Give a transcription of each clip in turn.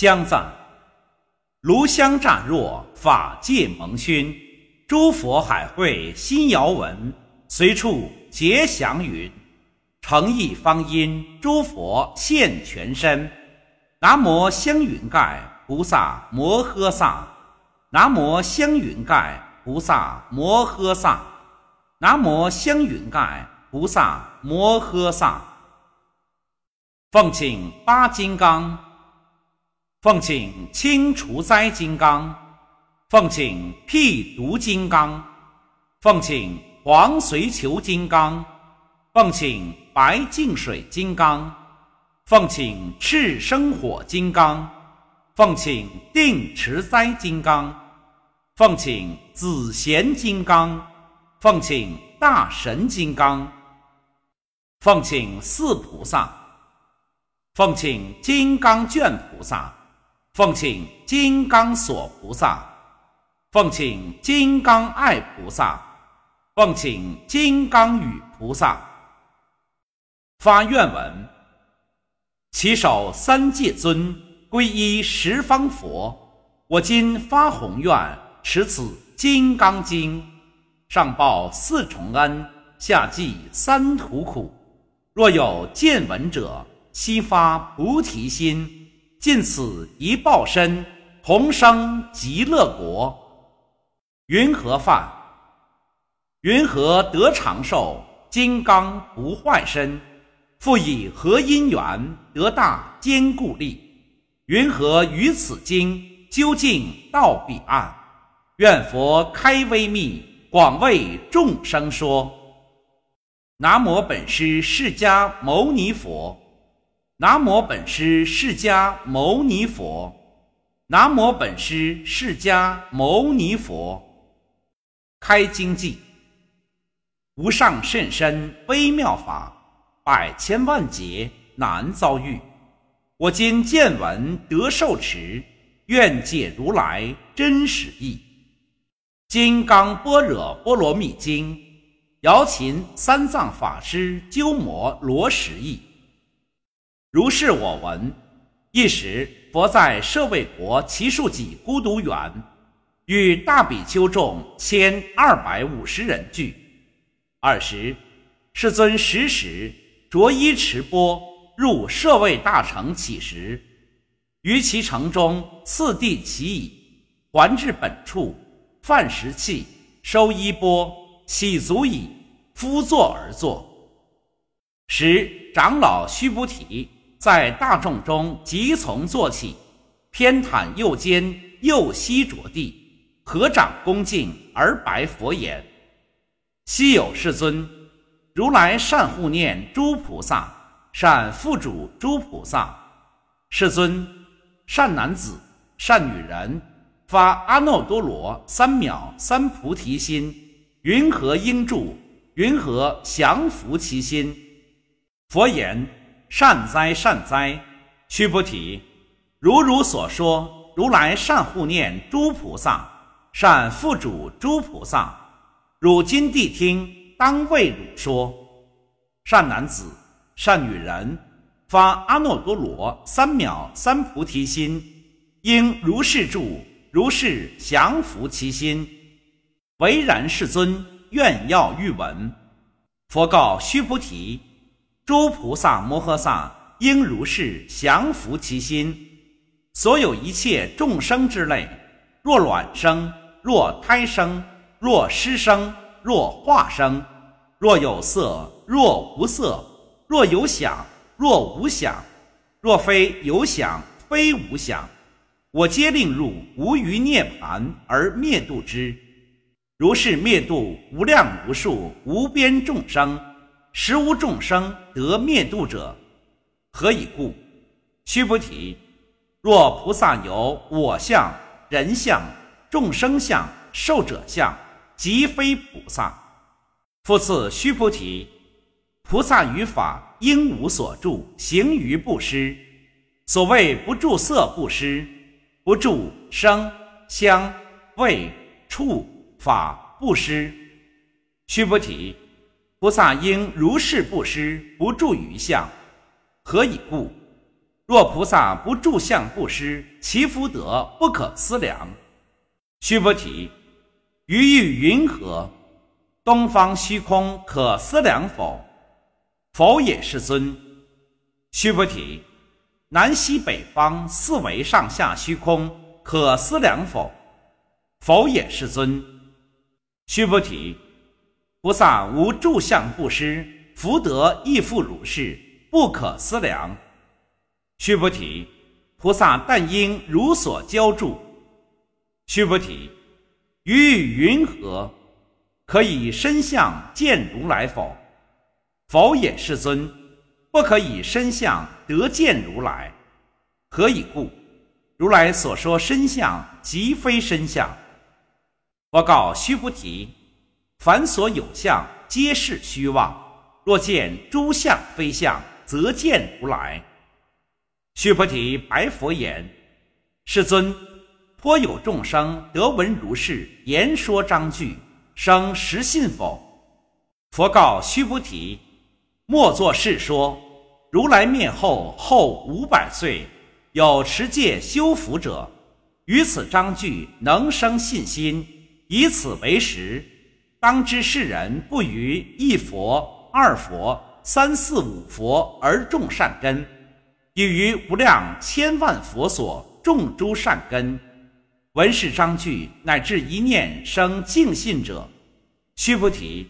香赞：炉香乍若，法界蒙熏。诸佛海会心遥闻，随处结祥云。诚意方因诸佛现全身。南无香云盖菩萨摩诃萨。南无香云盖菩萨摩诃萨。南无香云盖菩萨摩诃萨。奉请八金刚，奉请清除灾金刚。奉请辟毒金刚，奉请黄随求金刚，奉请白净水金刚，奉请赤生火金刚，奉请定持灾金刚，奉请紫贤金刚，奉请大神金刚，奉请四菩萨，奉请金刚卷菩萨，奉请金刚锁菩萨。奉请金刚爱菩萨，奉请金刚语菩萨。发愿文：起手三界尊，皈依十方佛。我今发宏愿，持此金刚经，上报四重恩，下济三途苦。若有见闻者，悉发菩提心，尽此一报身，同生极乐国。云何饭？云何得长寿？金刚不坏身，复以何因缘得大坚固力？云何于此经究竟到彼岸？愿佛开微密，广为众生说。南无本师释迦牟尼佛。南无本师释迦牟尼佛。南无本师释迦牟尼佛。开经记，无上甚深微妙法，百千万劫难遭遇。我今见闻得受持，愿解如来真实义。金刚般若波罗蜜经，瑶琴三藏法师鸠摩罗什译。如是我闻。一时，佛在舍卫国祇树给孤独园。与大比丘众千二百五十人聚。二时，世尊时时着衣持钵入舍卫大城乞食，于其城中次第乞已，还至本处，饭食器，收衣钵，洗足矣，敷坐而坐。时长老须菩提在大众中即从坐起，偏袒右肩，右膝着地。合掌恭敬而白佛言：“昔有世尊，如来善护念诸菩萨，善付嘱诸菩萨。世尊，善男子、善女人，发阿耨多罗三藐三菩提心，云何应住？云何降伏其心？”佛言：“善哉，善哉！须菩提，如汝所说，如来善护念诸菩萨。”善付嘱诸菩萨，汝今谛听，当为汝说。善男子，善女人，发阿耨多罗三藐三菩提心，应如是住，如是降伏其心。唯然，世尊，愿要欲闻。佛告须菩提：诸菩萨摩诃萨应如是降伏其心。所有一切众生之类，若卵生。若胎生，若湿生，若化生，若有色，若无色，若有想，若无想，若非有想，非无想，我皆令入无余涅盘而灭度之。如是灭度无量无数无边众生，实无众生得灭度者。何以故？须菩提，若菩萨有我相、人相。众生相、寿者相，即非菩萨。复次，须菩提，菩萨于法应无所住，行于布施。所谓不住色布施，不住声、香、味、触、法布施。须菩提，菩萨应如是不施，不住于相。何以故？若菩萨不住相布施，其福德不可思量。须菩提，于欲云何？东方虚空可思量否？否也，世尊。须菩提，南西北方四维上下虚空可思量否？否也，世尊。须菩提，菩萨无住相布施，福德亦复如是，不可思量。须菩提，菩萨但应如所教住。须菩提，于云何？可以身相见如来否？否也，世尊。不可以身相得见如来。何以故？如来所说身相，即非身相。我告须菩提：凡所有相，皆是虚妄。若见诸相非相，则见如来。须菩提白佛言：世尊，颇有众生得闻如是言说章句。生实信否？佛告须菩提：莫作是说。如来灭后后五百岁，有持戒修福者，于此章句能生信心，以此为实。当知世人不于一佛、二佛、三四五佛而种善根，已于无量千万佛所种诸善根。闻是章句，乃至一念生净信者，须菩提，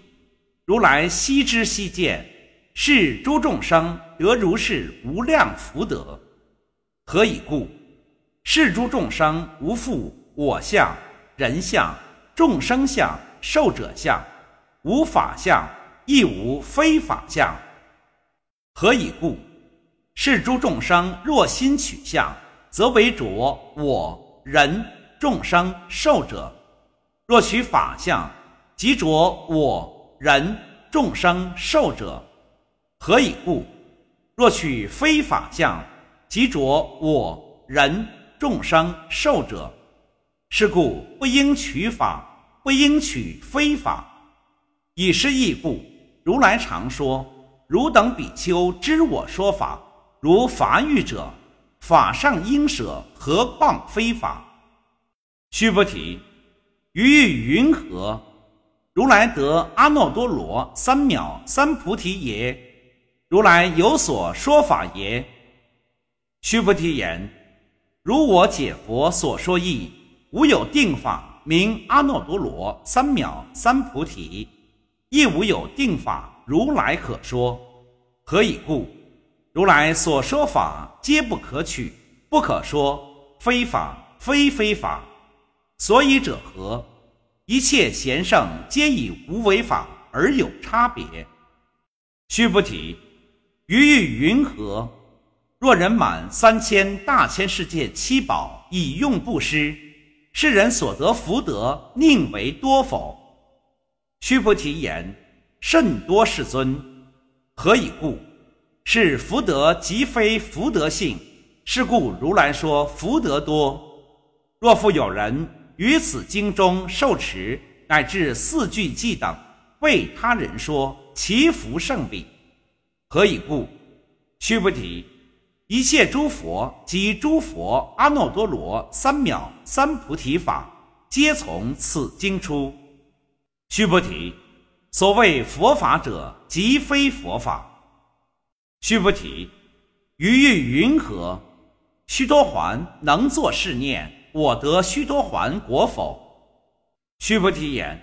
如来悉知悉见，是诸众生得如是无量福德。何以故？是诸众生无复我相、人相、众生相、受者相，无法相，亦无非法相。何以故？是诸众生若心取相，则为着我人。众生受者，若取法相，即着我人众生受者。何以故？若取非法相，即着我人众生受者。是故不应取法，不应取非法。以是义故，如来常说：汝等比丘知我说法，如法欲者，法上应舍，何况非法？须菩提，于欲云何？如来得阿耨多罗三藐三菩提耶？如来有所说法耶？须菩提言：如我解佛所说义，无有定法名阿耨多罗三藐三菩提，亦无有定法如来可说。何以故？如来所说法皆不可取，不可说，非法，非非法。所以者何？一切贤圣皆以无为法而有差别。须菩提，于欲云何？若人满三千大千世界七宝以用布施，世人所得福德宁为多否？须菩提言：甚多，世尊。何以故？是福德即非福德性，是故如来说福德多。若复有人。于此经中受持乃至四句偈等，为他人说，其福胜彼。何以故？须菩提，一切诸佛及诸佛阿耨多罗三藐三菩提法，皆从此经出。须菩提，所谓佛法者，即非佛法。须菩提，于欲云何？须多还能作是念。我得须多还果否？须菩提言：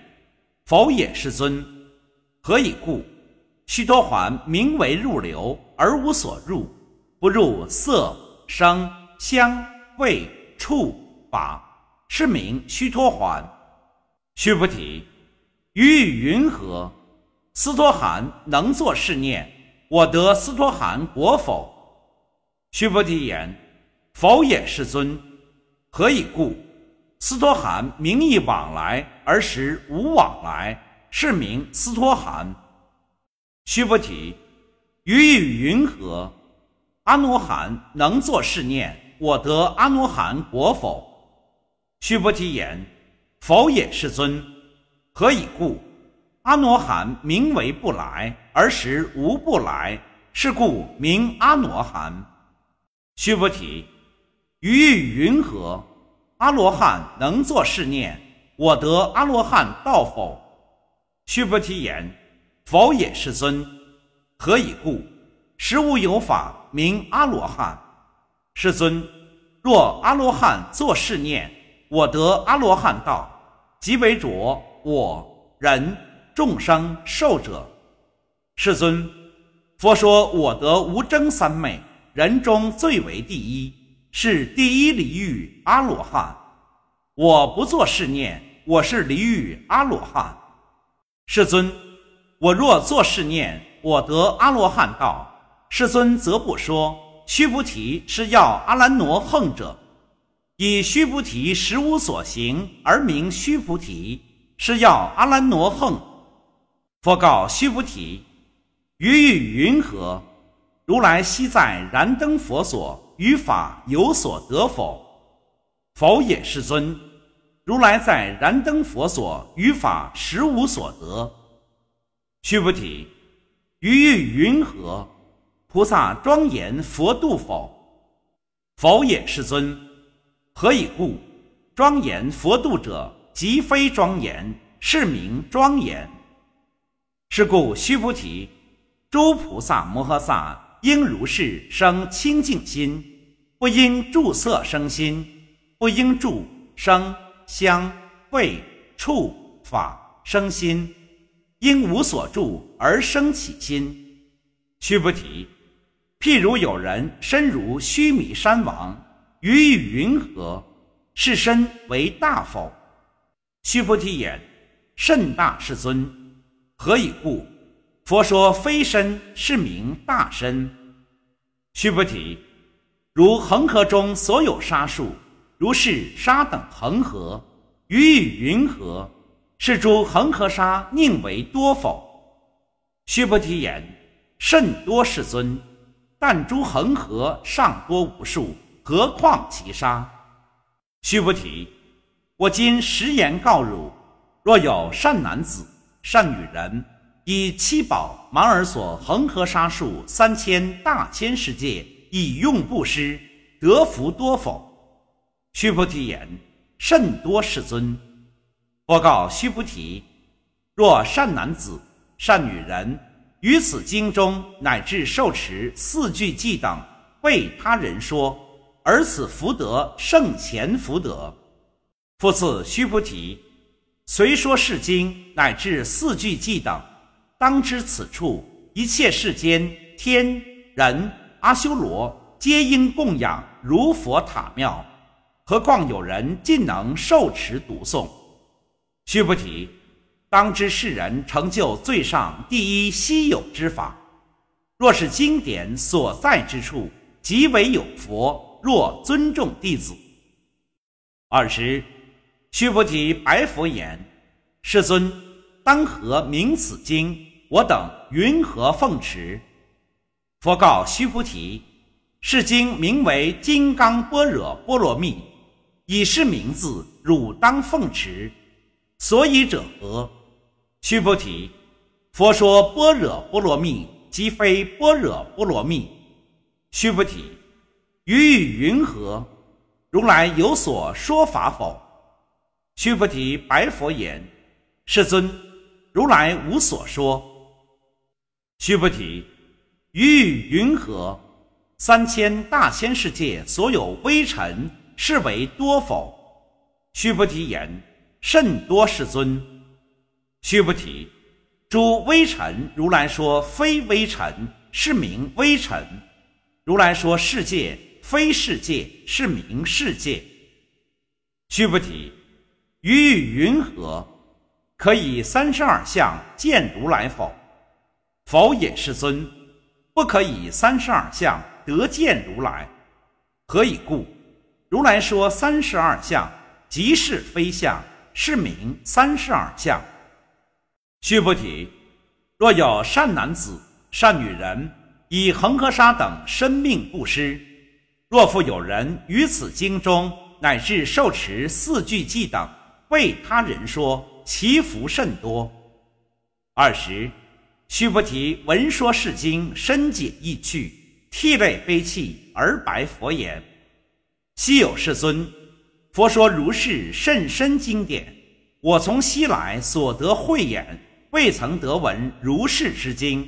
否也，世尊。何以故？须多还名为入流，而无所入，不入色、声、香、味、触、法，是名须多还。须菩提，于云何？斯多含能作是念：我得斯多含果否？须菩提言：否也，世尊。何以故？斯托含名义往来，而实无往来，是名斯托含。须菩提，于意云何？阿罗汉能作是念：我得阿罗汉果否？须菩提言：否也，世尊。何以故？阿罗汉名为不来，而实无不来，是故名阿罗汉。须菩提，于意云何？阿罗汉能作是念：我得阿罗汉道否？须菩提言：否也，世尊。何以故？实无有法名阿罗汉。世尊，若阿罗汉作是念：我得阿罗汉道，即为着我人众生寿者。世尊，佛说我得无争三昧，人中最为第一，是第一离欲阿罗汉。我不作是念，我是离欲阿罗汉。世尊，我若作是念，我得阿罗汉道。世尊则不说。须菩提是要阿兰罗横者，以须菩提实无所行而名须菩提，是要阿兰罗横。佛告须菩提。于欲云何？如来昔在燃灯佛所，于法有所得否？否也，世尊。如来在燃灯佛所，于法实无所得。须菩提，于欲云何？菩萨庄严佛度否？否也，世尊。何以故？庄严佛度者，即非庄严，是名庄严。是故，须菩提。诸菩萨摩诃萨应如是生清净心，不应住色生心，不应住声香味触法生心，应无所住而生起心。须菩提，譬如有人身如须弥山王，于云何？是身为大否？须菩提言：甚大，世尊。何以故？佛说非身是名大身。须菩提，如恒河中所有沙数，如是沙等恒河，于与云何？是诸恒河沙宁为多否？须菩提言：甚多，世尊。但诸恒河尚多无数，何况其沙？须菩提，我今实言告汝：若有善男子、善女人。以七宝满尔所恒河沙数三千大千世界，以用布施，得福多否？须菩提言：甚多，世尊。我告须菩提：若善男子、善女人于此经中乃至受持四句偈等，为他人说，而此福德胜前福德。复次，须菩提，虽说是经乃至四句偈等。当知此处一切世间天人阿修罗皆应供养如佛塔庙，何况有人尽能受持读诵？须菩提，当知世人成就最上第一稀有之法。若是经典所在之处，即为有佛。若尊重弟子，尔时，须菩提白佛言：“世尊，当何名此经？”我等云何奉持？佛告须菩提：是经名为《金刚般若波罗蜜》，以是名字，汝当奉持。所以者何？须菩提，佛说般若波罗蜜，即非般若波罗蜜。须菩提，于语云何？如来有所说法否？须菩提白佛言：世尊，如来无所说。须菩提，于云何？三千大千世界所有微尘，是为多否？须菩提言：甚多，世尊。须菩提，诸微尘，如来说非微尘，是名微尘；如来说世界非世界，是名世界。须菩提，于云何？可以三十二相见如来否？否也，世尊，不可以三十二相得见如来。何以故？如来说三十二相，即是非相，是名三十二相。须菩提，若有善男子、善女人，以恒河沙等生命布施；若复有人于此经中乃至受持四句偈等，为他人说，其福甚多。二十。须菩提闻说是经，深解意趣，涕泪悲泣而白佛言：“昔有世尊，佛说如是甚深经典，我从昔来所得慧眼，未曾得闻如是之经。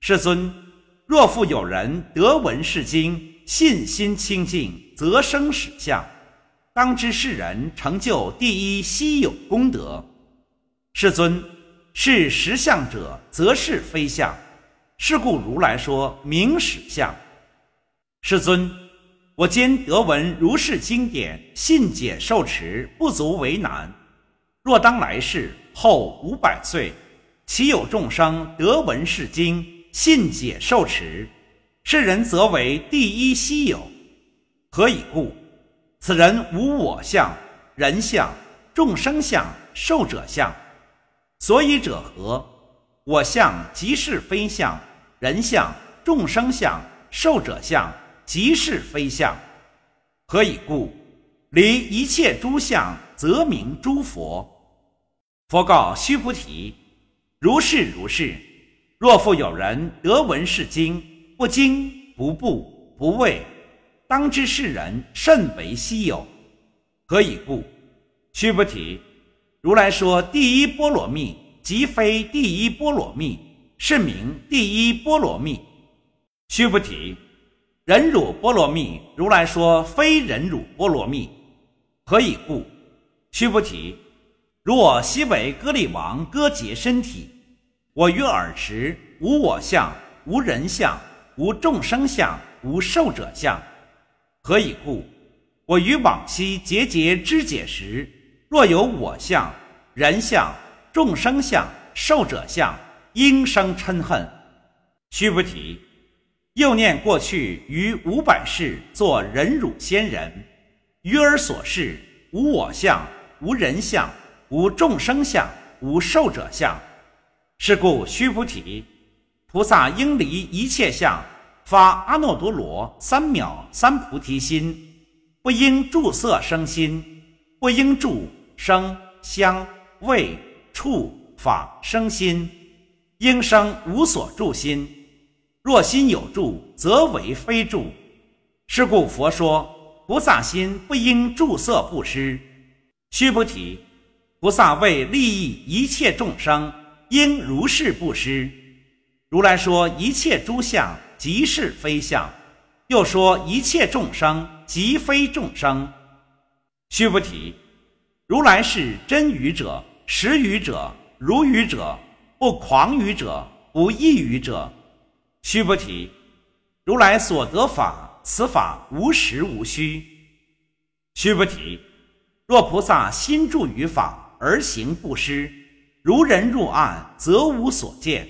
世尊，若复有人得闻是经，信心清净，则生实相。当知是人成就第一稀有功德。世尊，是实相者，则是非相。是故如来说明实相。世尊，我今得闻如是经典，信解受持，不足为难。若当来世后五百岁，其有众生得闻是经，信解受持？是人则为第一稀有，何以故？此人无我相、人相、众生相、寿者相。所以者何？我相即是非相，人相、众生相、寿者相即是非相。何以故？离一切诸相，则名诸佛。佛告须菩提：如是如是。若复有人得闻是经。不惊不怖不畏，当知是人甚为稀有。何以故？须菩提，如来说第一波罗蜜，即非第一波罗蜜，是名第一波罗蜜。须菩提，忍辱波罗蜜，如来说非忍辱波罗蜜。何以故？须菩提，若昔为歌利王割截身体，我于尔时无我相，无人相。无众生相，无寿者相，何以故？我于往昔节节肢解时，若有我相、人相、众生相、寿者相，应生嗔恨。须菩提，又念过去于五百世作忍辱仙人，于尔所示无我相、无人相、无众生相、无寿者相。是故，须菩提。菩萨应离一切相，发阿耨多罗三藐三菩提心，不应住色生心，不应住声香味触法生心，应生无所住心。若心有住，则为非住。是故佛说，菩萨心不应住色布施。须菩提，菩萨为利益一切众生，应如是布施。如来说一切诸相即是非相，又说一切众生即非众生。须菩提，如来是真语者、实语者、如语者、不狂语者、不异语者。须菩提，如来所得法，此法无实无虚。须菩提，若菩萨心住于法而行不施，如人入暗，则无所见。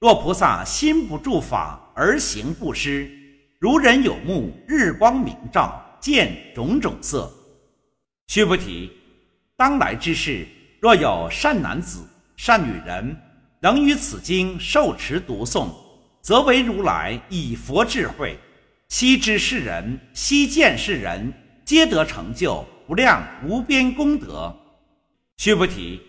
若菩萨心不住法而行不施，如人有目，日光明照，见种种色。须菩提，当来之事，若有善男子、善女人，能于此经受持读诵，则为如来以佛智慧，悉知是人，悉见是人，皆得成就无量无边功德。须菩提，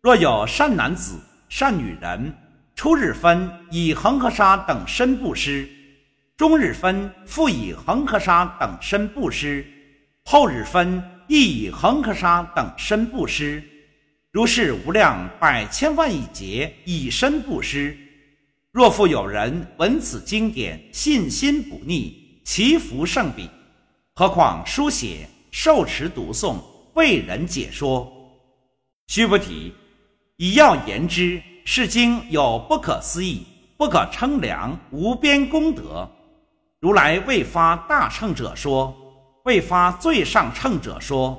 若有善男子、善女人，初日分以恒河沙等身布施，中日分复以恒河沙等身布施，后日分亦以恒河沙等身布施，如是无量百千万亿劫以身布施。若复有人闻此经典，信心不逆，其福甚彼。何况书写、受持、读诵、为人解说。须菩提，以要言之。是经有不可思议、不可称量、无边功德。如来未发大乘者说，未发最上乘者说。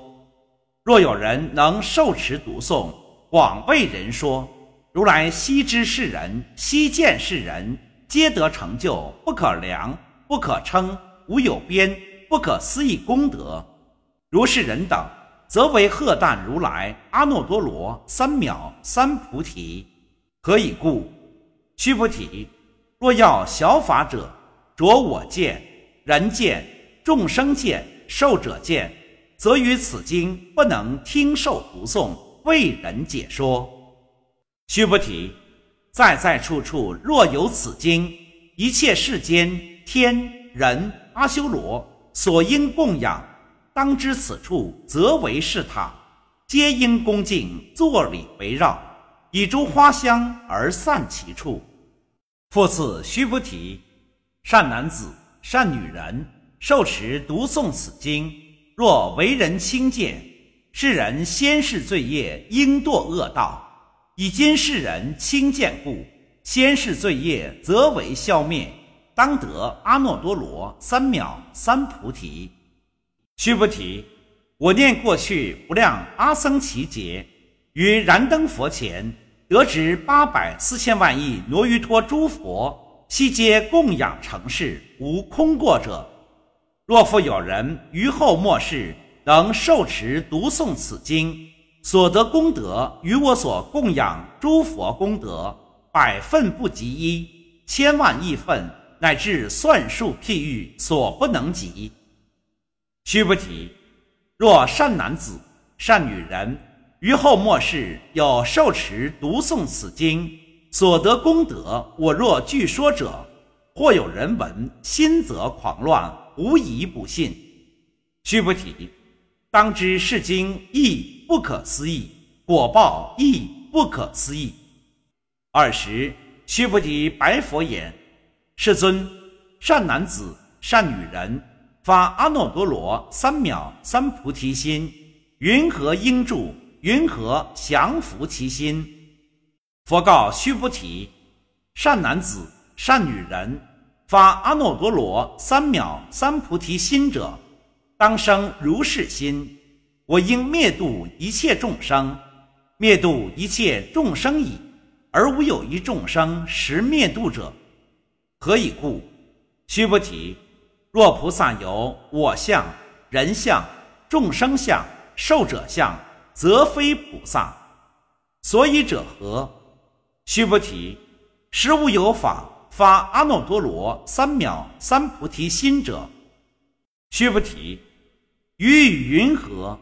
若有人能受持读诵，广为人说，如来悉知是人，悉见是人，皆得成就不可量、不可称、无有边、不可思议功德。如是人等，则为鹤旦如来阿耨多罗三藐三菩提。何以故？须菩提，若要小法者，着我见、人见、众生见、寿者见，则于此经不能听受读诵，为人解说。须菩提，在在处处若有此经，一切世间天人、阿修罗所应供养，当知此处则为是塔，皆应恭敬坐礼围绕，以诸花香而散其处。复次，须菩提，善男子、善女人，受持读诵此经，若为人轻贱，世人先世罪业应堕恶道。以今世人轻贱故，先世罪业则为消灭。当得阿耨多罗三藐三菩提。须菩提，我念过去无量阿僧祇劫，于燃灯佛前得知八百四千万亿罗于托诸佛，悉皆供养成事，无空过者。若复有人于后末世能受持读诵此经，所得功德与我所供养诸佛功德百分不及一，千万亿分。乃至算术譬喻所不能及。须菩提，若善男子、善女人于后末世有受持读诵此经所得功德，我若据说者，或有人闻，心则狂乱，无疑不信。须菩提，当知是经亦不可思议，果报亦不可思议。二十，须菩提白佛言。世尊，善男子、善女人发阿耨多罗三藐三菩提心，云何应住？云何降伏其心？佛告须菩提：善男子、善女人发阿耨多罗三藐三菩提心者，当生如是心：我应灭度一切众生，灭度一切众生矣，而无有一众生实灭度者。何以故？须菩提，若菩萨有我相、人相、众生相、寿者相，则非菩萨。所以者何？须菩提，实无有法发阿耨多罗三藐三菩提心者。须菩提，于语云何？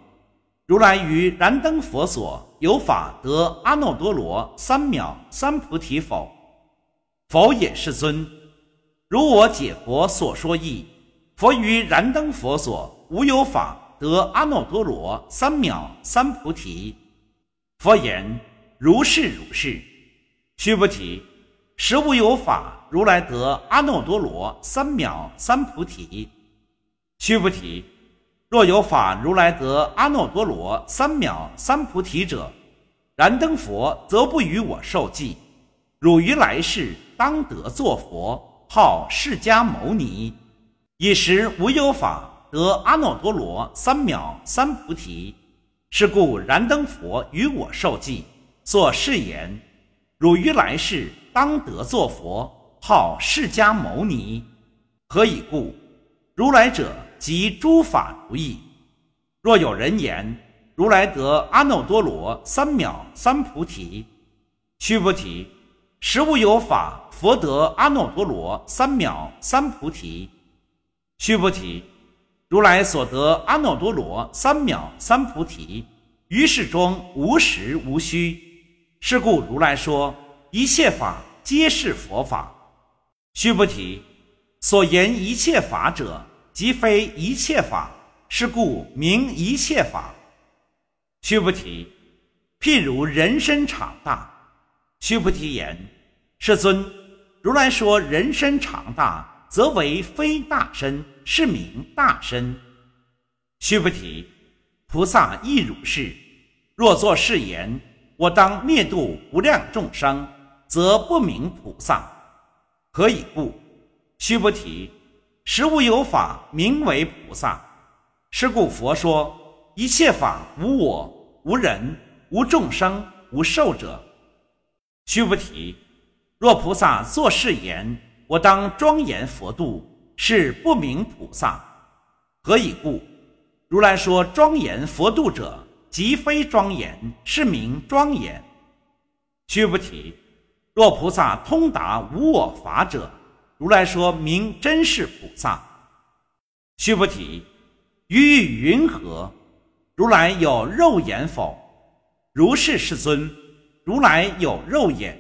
如来于燃灯佛所有法得阿耨多罗三藐三菩提否？否也，世尊。如我解佛所说义，佛于燃灯佛所无有法得阿耨多罗三藐三菩提。佛言：如是如是。须菩提，实无有法如来得阿耨多罗三藐三菩提。须菩提，若有法如来得阿耨多罗三藐三菩提者，燃灯佛则不与我受记。汝于来世当得作佛。号释迦牟尼，以时无有法得阿耨多罗三藐三菩提。是故燃灯佛与我受记，作誓言：汝于来世当得作佛，号释迦牟尼。何以故？如来者即诸法如意。若有人言如来得阿耨多罗三藐三菩提，须菩提。实无有法，佛得阿耨多罗三藐三菩提。须菩提，如来所得阿耨多罗三藐三菩提，于世中无实无虚。是故如来说一切法皆是佛法。须菩提，所言一切法者，即非一切法。是故名一切法。须菩提，譬如人身长大。须菩提言。世尊，如来说人身长大，则为非大身，是名大身。须菩提，菩萨亦如是。若作是言，我当灭度无量众生，则不名菩萨。何以故？须菩提，实无有法名为菩萨。是故佛说一切法无我、无人、无众生、无寿者。须菩提。若菩萨作是言，我当庄严佛度，是不明菩萨。何以故？如来说庄严佛度者，即非庄严，是名庄严。须菩提，若菩萨通达无我法者，如来说明真是菩萨。须菩提，于意云何？如来有肉眼否？如是，世尊。如来有肉眼。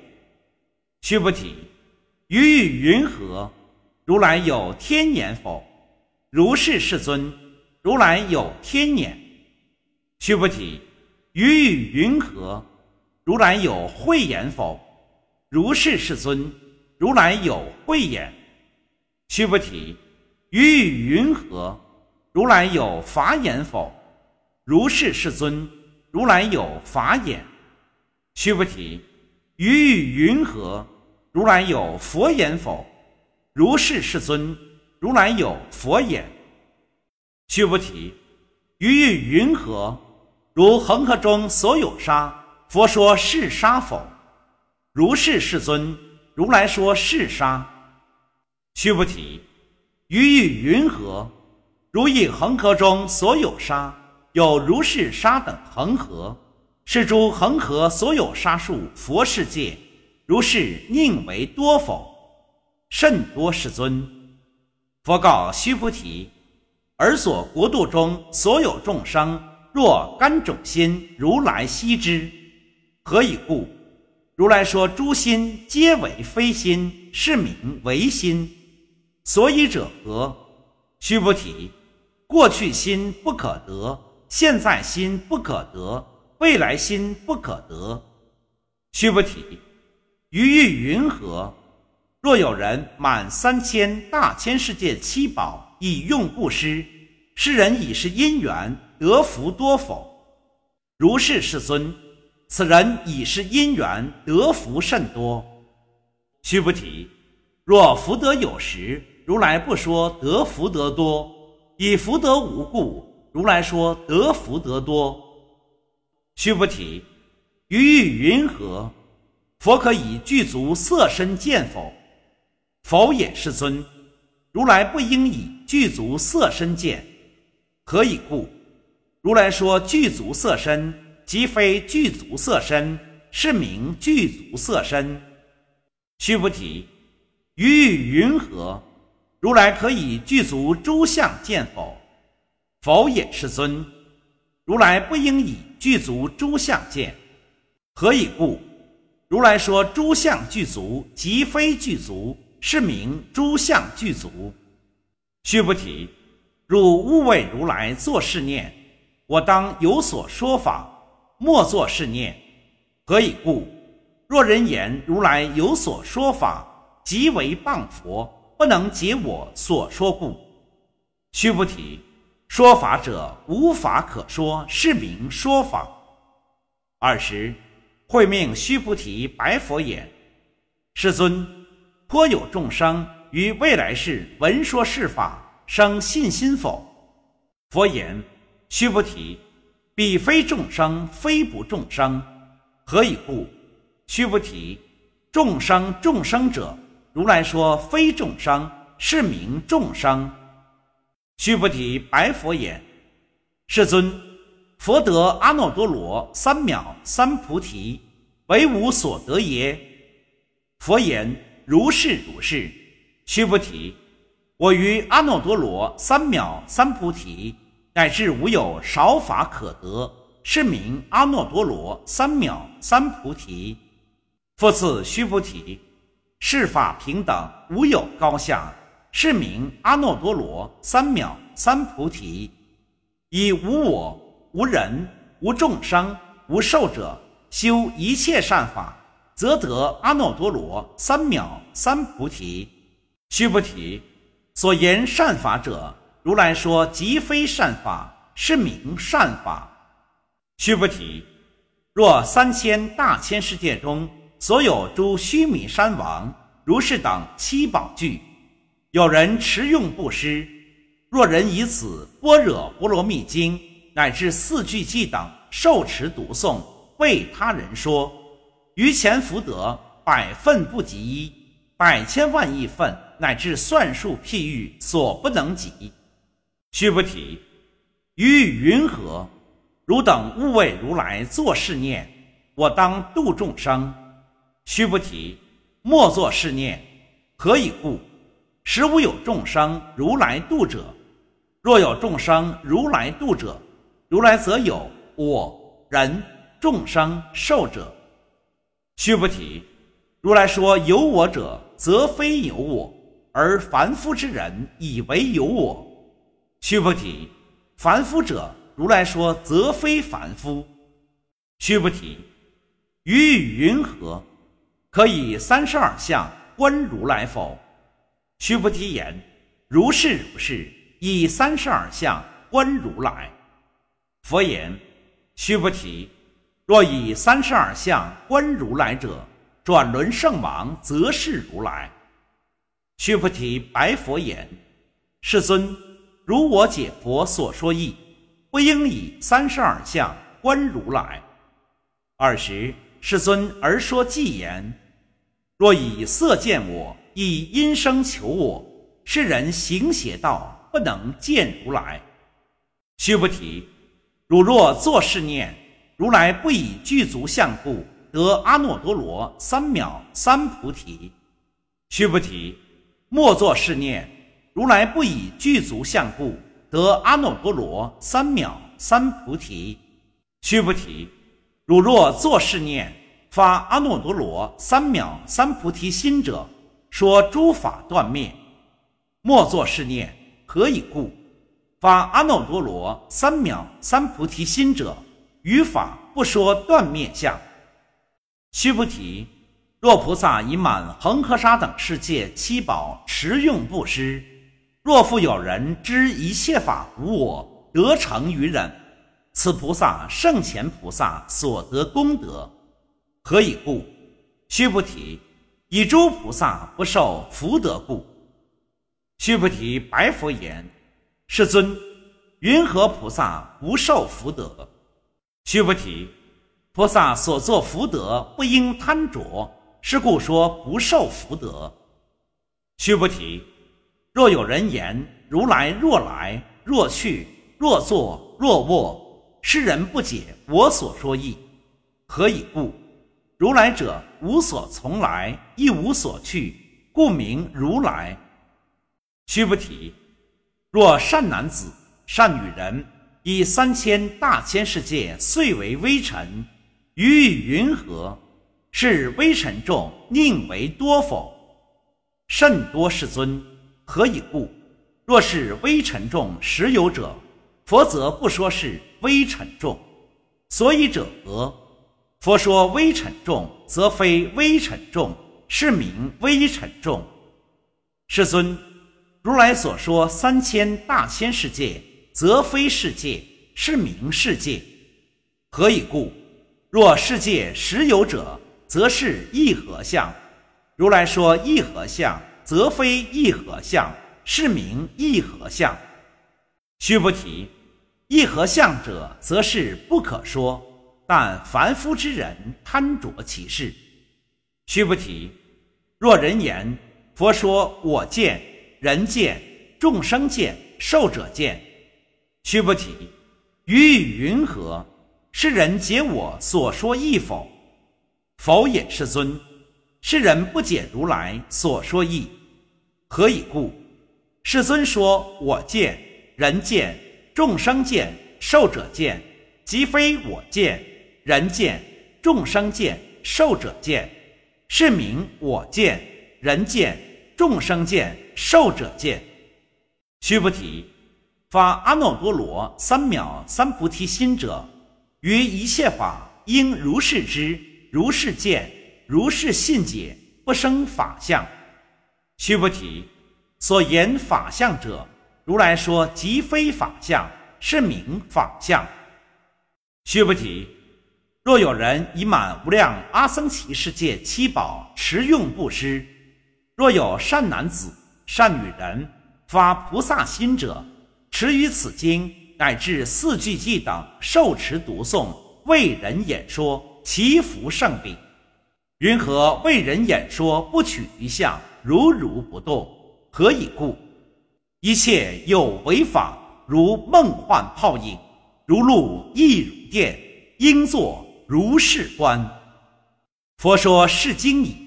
须菩提，于与云何？如来有天眼否？如是世尊，如来有天眼。须菩提，于与云何？如来有慧眼否？如是世尊，如来有慧眼。须菩提，于与云何？如来有法眼否？如是世尊，如来有法眼。须菩提，于与云何？如来有佛眼否？如是世尊，如来有佛眼。须菩提，于意云何？如恒河中所有沙，佛说是沙否？如是世尊，如来说是沙。须菩提，于意云何？如以恒河中所有沙，有如是沙等恒河，是诸恒河所有沙数佛世界，如是宁为多否？甚多，世尊。佛告须菩提：尔所国度中所有众生，若干种心，如来悉知。何以故？如来说诸心皆为非心，是名为心。所以者何？须菩提。过去心不可得，现在心不可得，未来心不可得。须菩提，于欲云何？若有人满三千大千世界七宝以用布施，是人已是因缘得福多否？如是世尊，此人已是因缘得福甚多。须菩提，若福德有时，如来不说得福德多。以福德无故，如来说得福德多。须菩提，于欲云何？佛可以具足色身见否？否也，世尊。如来不应以具足色身见。何以故？如来说具足色身，即非具足色身，是名具足色身。须菩提，于欲云何？如来可以具足诸相见否？否也，世尊。如来不应以具足诸相见。何以故？如来说诸相具足，即非具足，是名诸相具足。须菩提，汝勿为如来作是念：我当有所说法，莫作是念。何以故？若人言如来有所说法，即为谤佛。不能解我所说故，须菩提，说法者无法可说，是名说法。二十，会命须菩提白佛言：“世尊，颇有众生于未来世闻说是法，生信心否？”佛言：“须菩提，彼非众生，非不众生。何以故？须菩提，众生众生者。”如来说：“非众生，是名众生。”须菩提白佛言：“世尊，佛得阿耨多罗三藐三菩提，为吾所得耶？”佛言：“如是如是。”须菩提，我于阿耨多罗三藐三菩提，乃至无有少法可得，是名阿耨多罗三藐三菩提。复次，须菩提。是法平等，无有高下，是名阿耨多罗三藐三菩提。以无我、无人、无众生、无寿者修一切善法，则得阿耨多罗三藐三菩提。须菩提，所言善法者，如来说即非善法，是名善法。须菩提，若三千大千世界中。所有诸须弥山王如是等七宝具，有人持用布施。若人以此般若波罗蜜经乃至四句偈等受持读诵，为他人说，于前福德百分不及一，百千万亿分乃至算数譬喻所不能及。须菩提，于云何？汝等勿为如来作是念：我当度众生。须菩提，莫作是念。何以故？实无有众生如来度者。若有众生如来度者，如来则有我人众生寿者。须菩提，如来说有我者，则非有我；而凡夫之人以为有我。须菩提，凡夫者，如来说则非凡夫。须菩提，于语云何？可以三十二相观如来否？须菩提言：如是如是，以三十二相观如来。佛言：须菩提，若以三十二相观如来者，转轮圣王则是如来。须菩提白佛言：世尊，如我解佛所说义，不应以三十二相观如来。尔时，世尊而说偈言：若以色见我，以音声求我，是人行邪道，不能见如来。须菩提，汝若作是念，如来不以具足相故。得阿耨多罗三藐三菩提，须菩提，莫作是念。如来不以具足相故，得阿耨多罗三藐三菩提，须菩提，汝若作是念，发阿耨多罗三藐三菩提心者，说诸法断灭。莫作是念，何以故？发阿耨多罗三藐三菩提心者，于法不说断灭相。须菩提，若菩萨以满恒河沙等世界七宝持用布施，若复有人知一切法无我，得成于人，此菩萨圣前菩萨所得功德，何以故？须菩提，以诸菩萨不受福德故。须菩提白佛言：“世尊，云何菩萨不受福德？”须菩提。菩萨所作福德不应贪着，是故说不受福德。须菩提，若有人言如来若来若去若坐若卧，是人不解我所说意。何以故？如来者无所从来，亦无所去，故名如来。须菩提，若善男子、善女人，以三千大千世界遂为微尘。于云何？是微尘众宁为多否？甚多，世尊。何以故？若是微尘众实有者，佛则不说是微尘众。所以者何？佛说微尘众，则非微尘众，是名微尘众。世尊，如来所说三千大千世界，则非世界，是名世界。何以故？若世界实有者，则是一合相。如来说一合相，则非一合相，是名一合相。须菩提，一合相者，则是不可说。但凡夫之人贪着其事。须菩提，若人言佛说我见、人见、众生见、寿者见。须菩提，于云何？是人解我所说义否？否也，世尊。是人不解如来所说义，何以故？世尊说我见、人见、众生见、寿者见，即非我见、人见、众生见、寿者见，是名我见、人见、众生见、寿者见。须菩提，发阿耨多罗三藐三菩提心者。于一切法应如是知，如是见，如是信解，不生法相。须菩提，所言法相者，如来说即非法相，是名法相。须菩提，若有人以满无量阿僧祇世界七宝持用布施，若有善男子、善女人发菩萨心者，持于此经。乃至四句偈等受持读诵，为人演说，其福胜彼。云何为人演说，不取于相，如如不动？何以故？一切有为法，如梦幻泡影，如露亦如电，应作如是观。佛说是经已。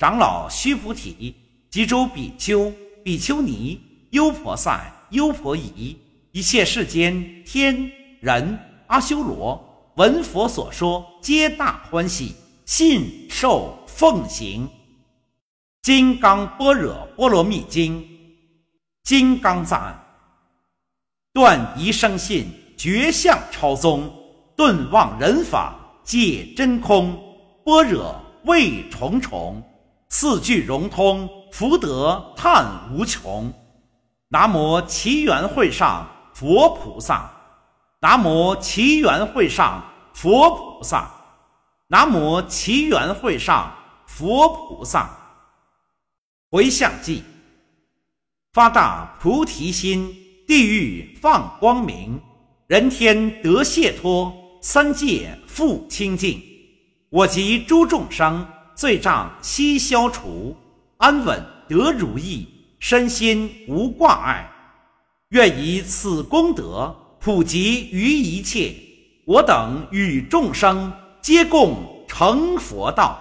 长老须菩提，及诸比丘、比丘尼、优婆塞、优婆夷。一切世间天人阿修罗闻佛所说，皆大欢喜，信受奉行。金刚般若波罗蜜经》，金刚赞。断疑生信，绝相超宗，顿忘人法，界真空，般若味重重，四句融通，福德叹无穷。南无奇缘会上佛菩萨，南无奇缘会上佛菩萨。南无奇缘会上佛菩萨，回向记，发大菩提心，地狱放光明，人天得解脱，三界复清净，我及诸众生罪障悉消除，安稳得如意，身心无挂碍。愿以此功德普及于一切，我等与众生。皆共成佛道。